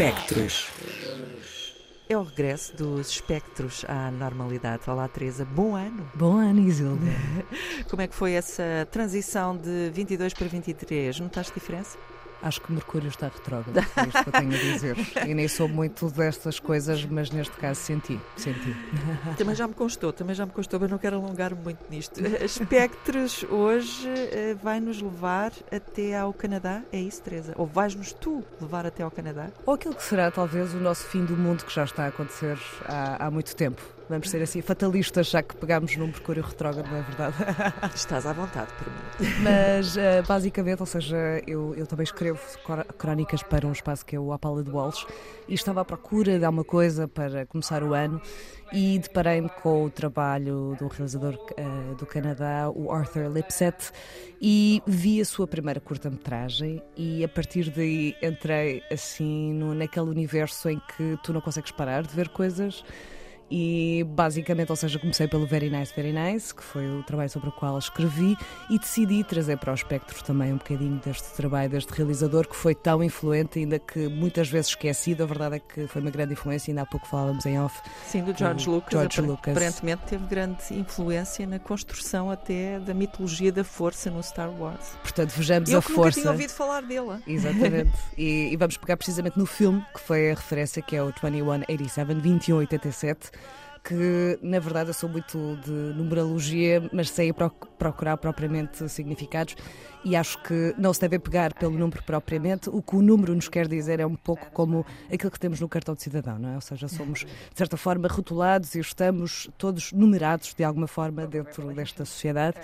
Espectros. É o regresso dos espectros à normalidade. Olá, Teresa. Bom ano. Bom ano, Isilda. Como é que foi essa transição de 22 para 23? Notaste diferença? Acho que Mercúrio está retrógrado, é isto que eu tenho a dizer. E nem sou muito destas coisas, mas neste caso senti, senti. Também já me constou, também já me constou, mas não quero alongar muito nisto. Espectros hoje eh, vai nos levar até ao Canadá, é isso, Teresa? Ou vais-nos tu levar até ao Canadá? Ou aquilo que será talvez o nosso fim do mundo que já está a acontecer há, há muito tempo. Vamos ser assim fatalistas, já que pegámos num Mercúrio retrógrado, não é verdade? Estás à vontade para mim. Mas, uh, basicamente, ou seja, eu, eu também escrevo crónicas para um espaço que é o Apala de Walsh e estava à procura de alguma coisa para começar o ano e deparei-me com o trabalho do realizador uh, do Canadá, o Arthur Lipset, e vi a sua primeira curta-metragem e a partir daí entrei assim no, naquele universo em que tu não consegues parar de ver coisas e basicamente, ou seja, comecei pelo Very Nice, Very Nice, que foi o trabalho sobre o qual escrevi, e decidi trazer para o espectro também um bocadinho deste trabalho, deste realizador que foi tão influente, ainda que muitas vezes esquecido. A verdade é que foi uma grande influência, ainda há pouco falávamos em off. Sim, do George Lucas. George Lucas. Aparentemente teve grande influência na construção até da mitologia da força no Star Wars. Portanto, vejamos Eu a força. Eu nunca tinha ouvido falar dele. Exatamente. e, e vamos pegar precisamente no filme, que foi a referência, que é o 2187, 2187 que na verdade eu sou muito de numerologia, mas sei procurar propriamente significados e acho que não se deve pegar pelo número propriamente. O que o número nos quer dizer é um pouco como aquilo que temos no cartão de cidadão, não é? Ou seja, somos de certa forma rotulados e estamos todos numerados de alguma forma dentro desta sociedade.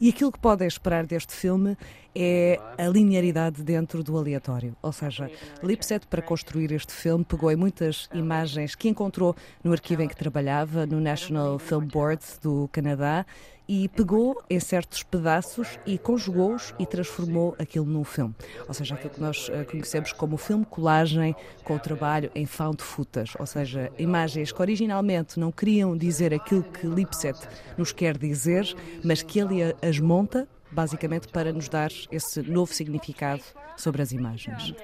E aquilo que podem esperar deste filme é a linearidade dentro do aleatório. Ou seja, Lipset, para construir este filme, pegou em muitas imagens que encontrou no arquivo em que trabalhava, no National Film Board do Canadá, e pegou em certos pedaços e conjugou-os e transformou aquilo num filme. Ou seja, aquilo que nós eh, conhecemos como filme colagem com o trabalho em found footage, ou seja, imagens que originalmente não queriam dizer aquilo que Lipset nos quer dizer, mas que ele as monta basicamente para nos dar esse novo significado sobre as imagens.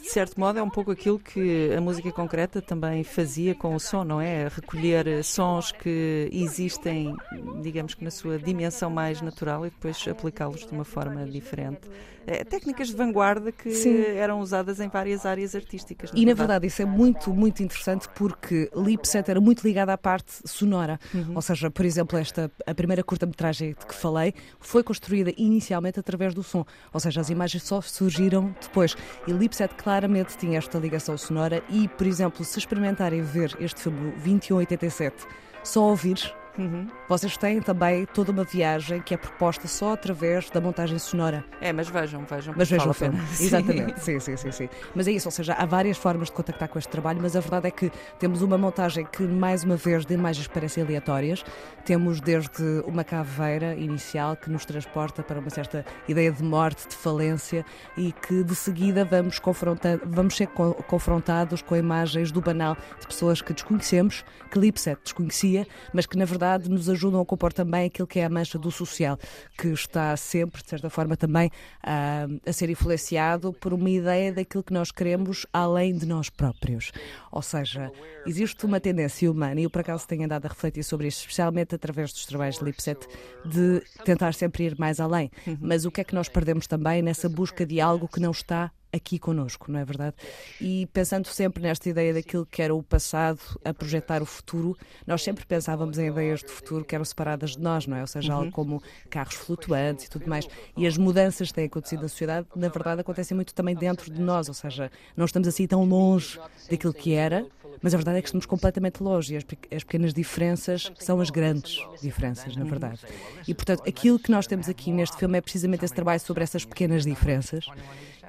De certo modo, é um pouco aquilo que a música concreta também fazia com o som, não é? Recolher sons que existem, digamos que na sua dimensão mais natural e depois aplicá-los de uma forma diferente. É, técnicas de vanguarda que Sim. eram usadas em várias áreas artísticas. Na e verdade. na verdade isso é muito, muito interessante porque Lipset era muito ligada à parte sonora. Uhum. Ou seja, por exemplo, esta a primeira curta-metragem de que falei foi construída inicialmente através do som. Ou seja, as imagens só surgiram depois. E Lipset claramente tinha esta ligação sonora e, por exemplo, se experimentarem ver este filme 2187, só ouvir Uhum. Vocês têm também toda uma viagem que é proposta só através da montagem sonora. É, mas vejam, vejam. Mas vejam o filme. Exatamente, sim, sim, sim, sim. Mas é isso, ou seja, há várias formas de contactar com este trabalho, mas a verdade é que temos uma montagem que, mais uma vez, de imagens parecem aleatórias. Temos desde uma caveira inicial que nos transporta para uma certa ideia de morte, de falência e que de seguida vamos, confrontando, vamos ser confrontados com imagens do banal de pessoas que desconhecemos, que Lipset desconhecia, mas que na verdade verdade, nos ajudam a compor também aquilo que é a mancha do social, que está sempre, de certa forma, também a, a ser influenciado por uma ideia daquilo que nós queremos além de nós próprios. Ou seja, existe uma tendência humana, e eu por acaso tenho andado a refletir sobre isso, especialmente através dos trabalhos de Lipset, de tentar sempre ir mais além. Uhum. Mas o que é que nós perdemos também nessa busca de algo que não está aqui connosco, não é verdade? E pensando sempre nesta ideia daquilo que era o passado a projetar o futuro, nós sempre pensávamos em ideias de futuro que eram separadas de nós, não é? Ou seja, uhum. algo como carros flutuantes e tudo mais. E as mudanças que têm acontecido na sociedade, na verdade, acontecem muito também dentro de nós, ou seja, não estamos assim tão longe daquilo que era, mas a verdade é que estamos completamente longe e as, as pequenas diferenças são as grandes diferenças, na verdade. E, portanto, aquilo que nós temos aqui neste filme é precisamente esse trabalho sobre essas pequenas diferenças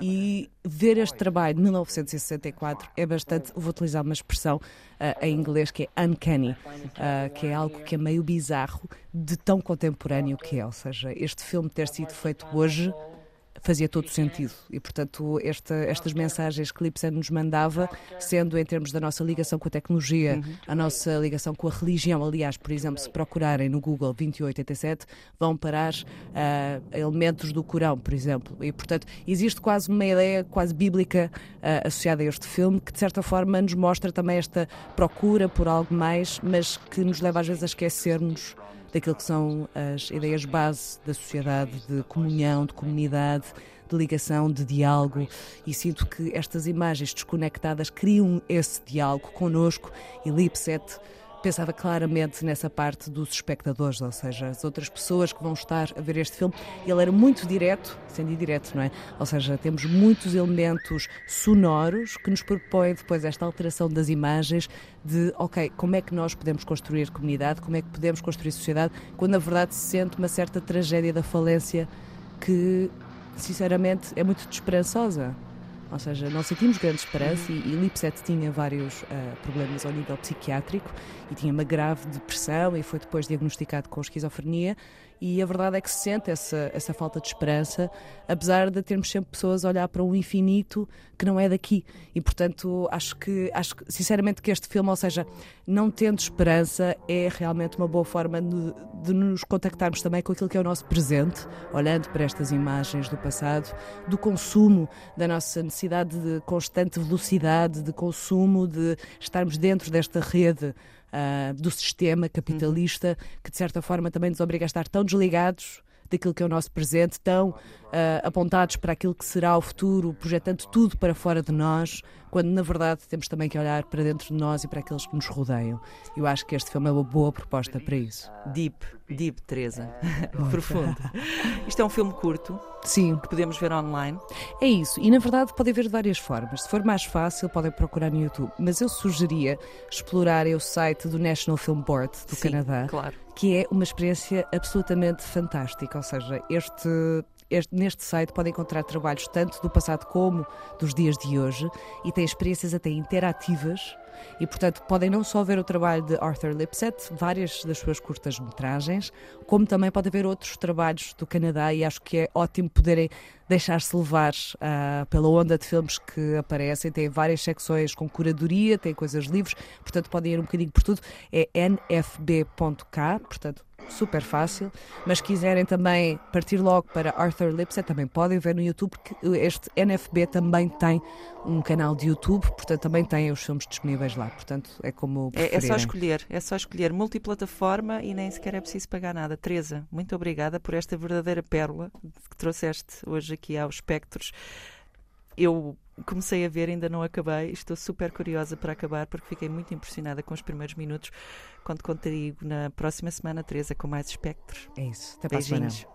e ver este trabalho de 1964 é bastante, vou utilizar uma expressão uh, em inglês que é uncanny, uh, que é algo que é meio bizarro de tão contemporâneo que é. Ou seja, este filme ter sido feito hoje fazia todo sentido. E, portanto, esta, estas mensagens que Lipsen nos mandava, sendo em termos da nossa ligação com a tecnologia, a nossa ligação com a religião, aliás, por exemplo, se procurarem no Google 2887, vão parar uh, elementos do Corão, por exemplo. E, portanto, existe quase uma ideia quase bíblica uh, associada a este filme, que de certa forma nos mostra também esta procura por algo mais, mas que nos leva às vezes a esquecermos daquilo que são as ideias base da sociedade, de comunhão, de comunidade, de ligação, de diálogo. E sinto que estas imagens desconectadas criam esse diálogo connosco e Lipset pensava claramente nessa parte dos espectadores, ou seja, as outras pessoas que vão estar a ver este filme. Ele era muito direto, sendo indireto, não é? Ou seja, temos muitos elementos sonoros que nos propõem depois esta alteração das imagens de, ok, como é que nós podemos construir comunidade, como é que podemos construir sociedade, quando na verdade se sente uma certa tragédia da falência que, sinceramente, é muito desesperançosa. Ou seja, não sentimos grande esperança e, e Lipset tinha vários uh, problemas ao nível psiquiátrico e tinha uma grave depressão e foi depois diagnosticado com esquizofrenia e a verdade é que se sente essa, essa falta de esperança, apesar de termos sempre pessoas a olhar para um infinito que não é daqui. E, portanto, acho que, acho sinceramente que este filme, ou seja, não tendo esperança, é realmente uma boa forma de, de nos contactarmos também com aquilo que é o nosso presente, olhando para estas imagens do passado, do consumo, da nossa necessidade de constante velocidade de consumo, de estarmos dentro desta rede uh, do sistema capitalista que, de certa forma, também nos obriga a estar tão desligados daquilo que é o nosso presente, tão apontados para aquilo que será o futuro, projetando tudo para fora de nós, quando na verdade temos também que olhar para dentro de nós e para aqueles que nos rodeiam. Eu acho que este filme é uma boa proposta para isso. Deep, deep, Teresa. Profundo. Isto é um filme curto. Sim. Que podemos ver online. É isso. E na verdade podem ver de várias formas. Se for mais fácil, podem procurar no YouTube. Mas eu sugeria explorarem o site do National Film Board do Sim, Canadá. Claro. Que é uma experiência absolutamente fantástica. Ou seja, este este, neste site podem encontrar trabalhos tanto do passado como dos dias de hoje e tem experiências até interativas e, portanto, podem não só ver o trabalho de Arthur Lipset, várias das suas curtas-metragens, como também pode ver outros trabalhos do Canadá e acho que é ótimo poderem deixar-se levar uh, pela onda de filmes que aparecem. Tem várias secções com curadoria, tem coisas livres, portanto, podem ir um bocadinho por tudo. É nfb.k, portanto, super fácil, mas quiserem também partir logo para Arthur Lipset, também podem ver no YouTube, porque este NFB também tem um canal de YouTube, portanto também tem os filmes disponíveis lá, portanto é como é, é, só escolher, é só escolher multiplataforma e nem sequer é preciso pagar nada. Teresa, muito obrigada por esta verdadeira pérola que trouxeste hoje aqui aos Espectros. Eu comecei a ver, ainda não acabei. Estou super curiosa para acabar porque fiquei muito impressionada com os primeiros minutos. Conto contigo na próxima semana, Teresa, com mais espectros. É isso. Até Beijinhos.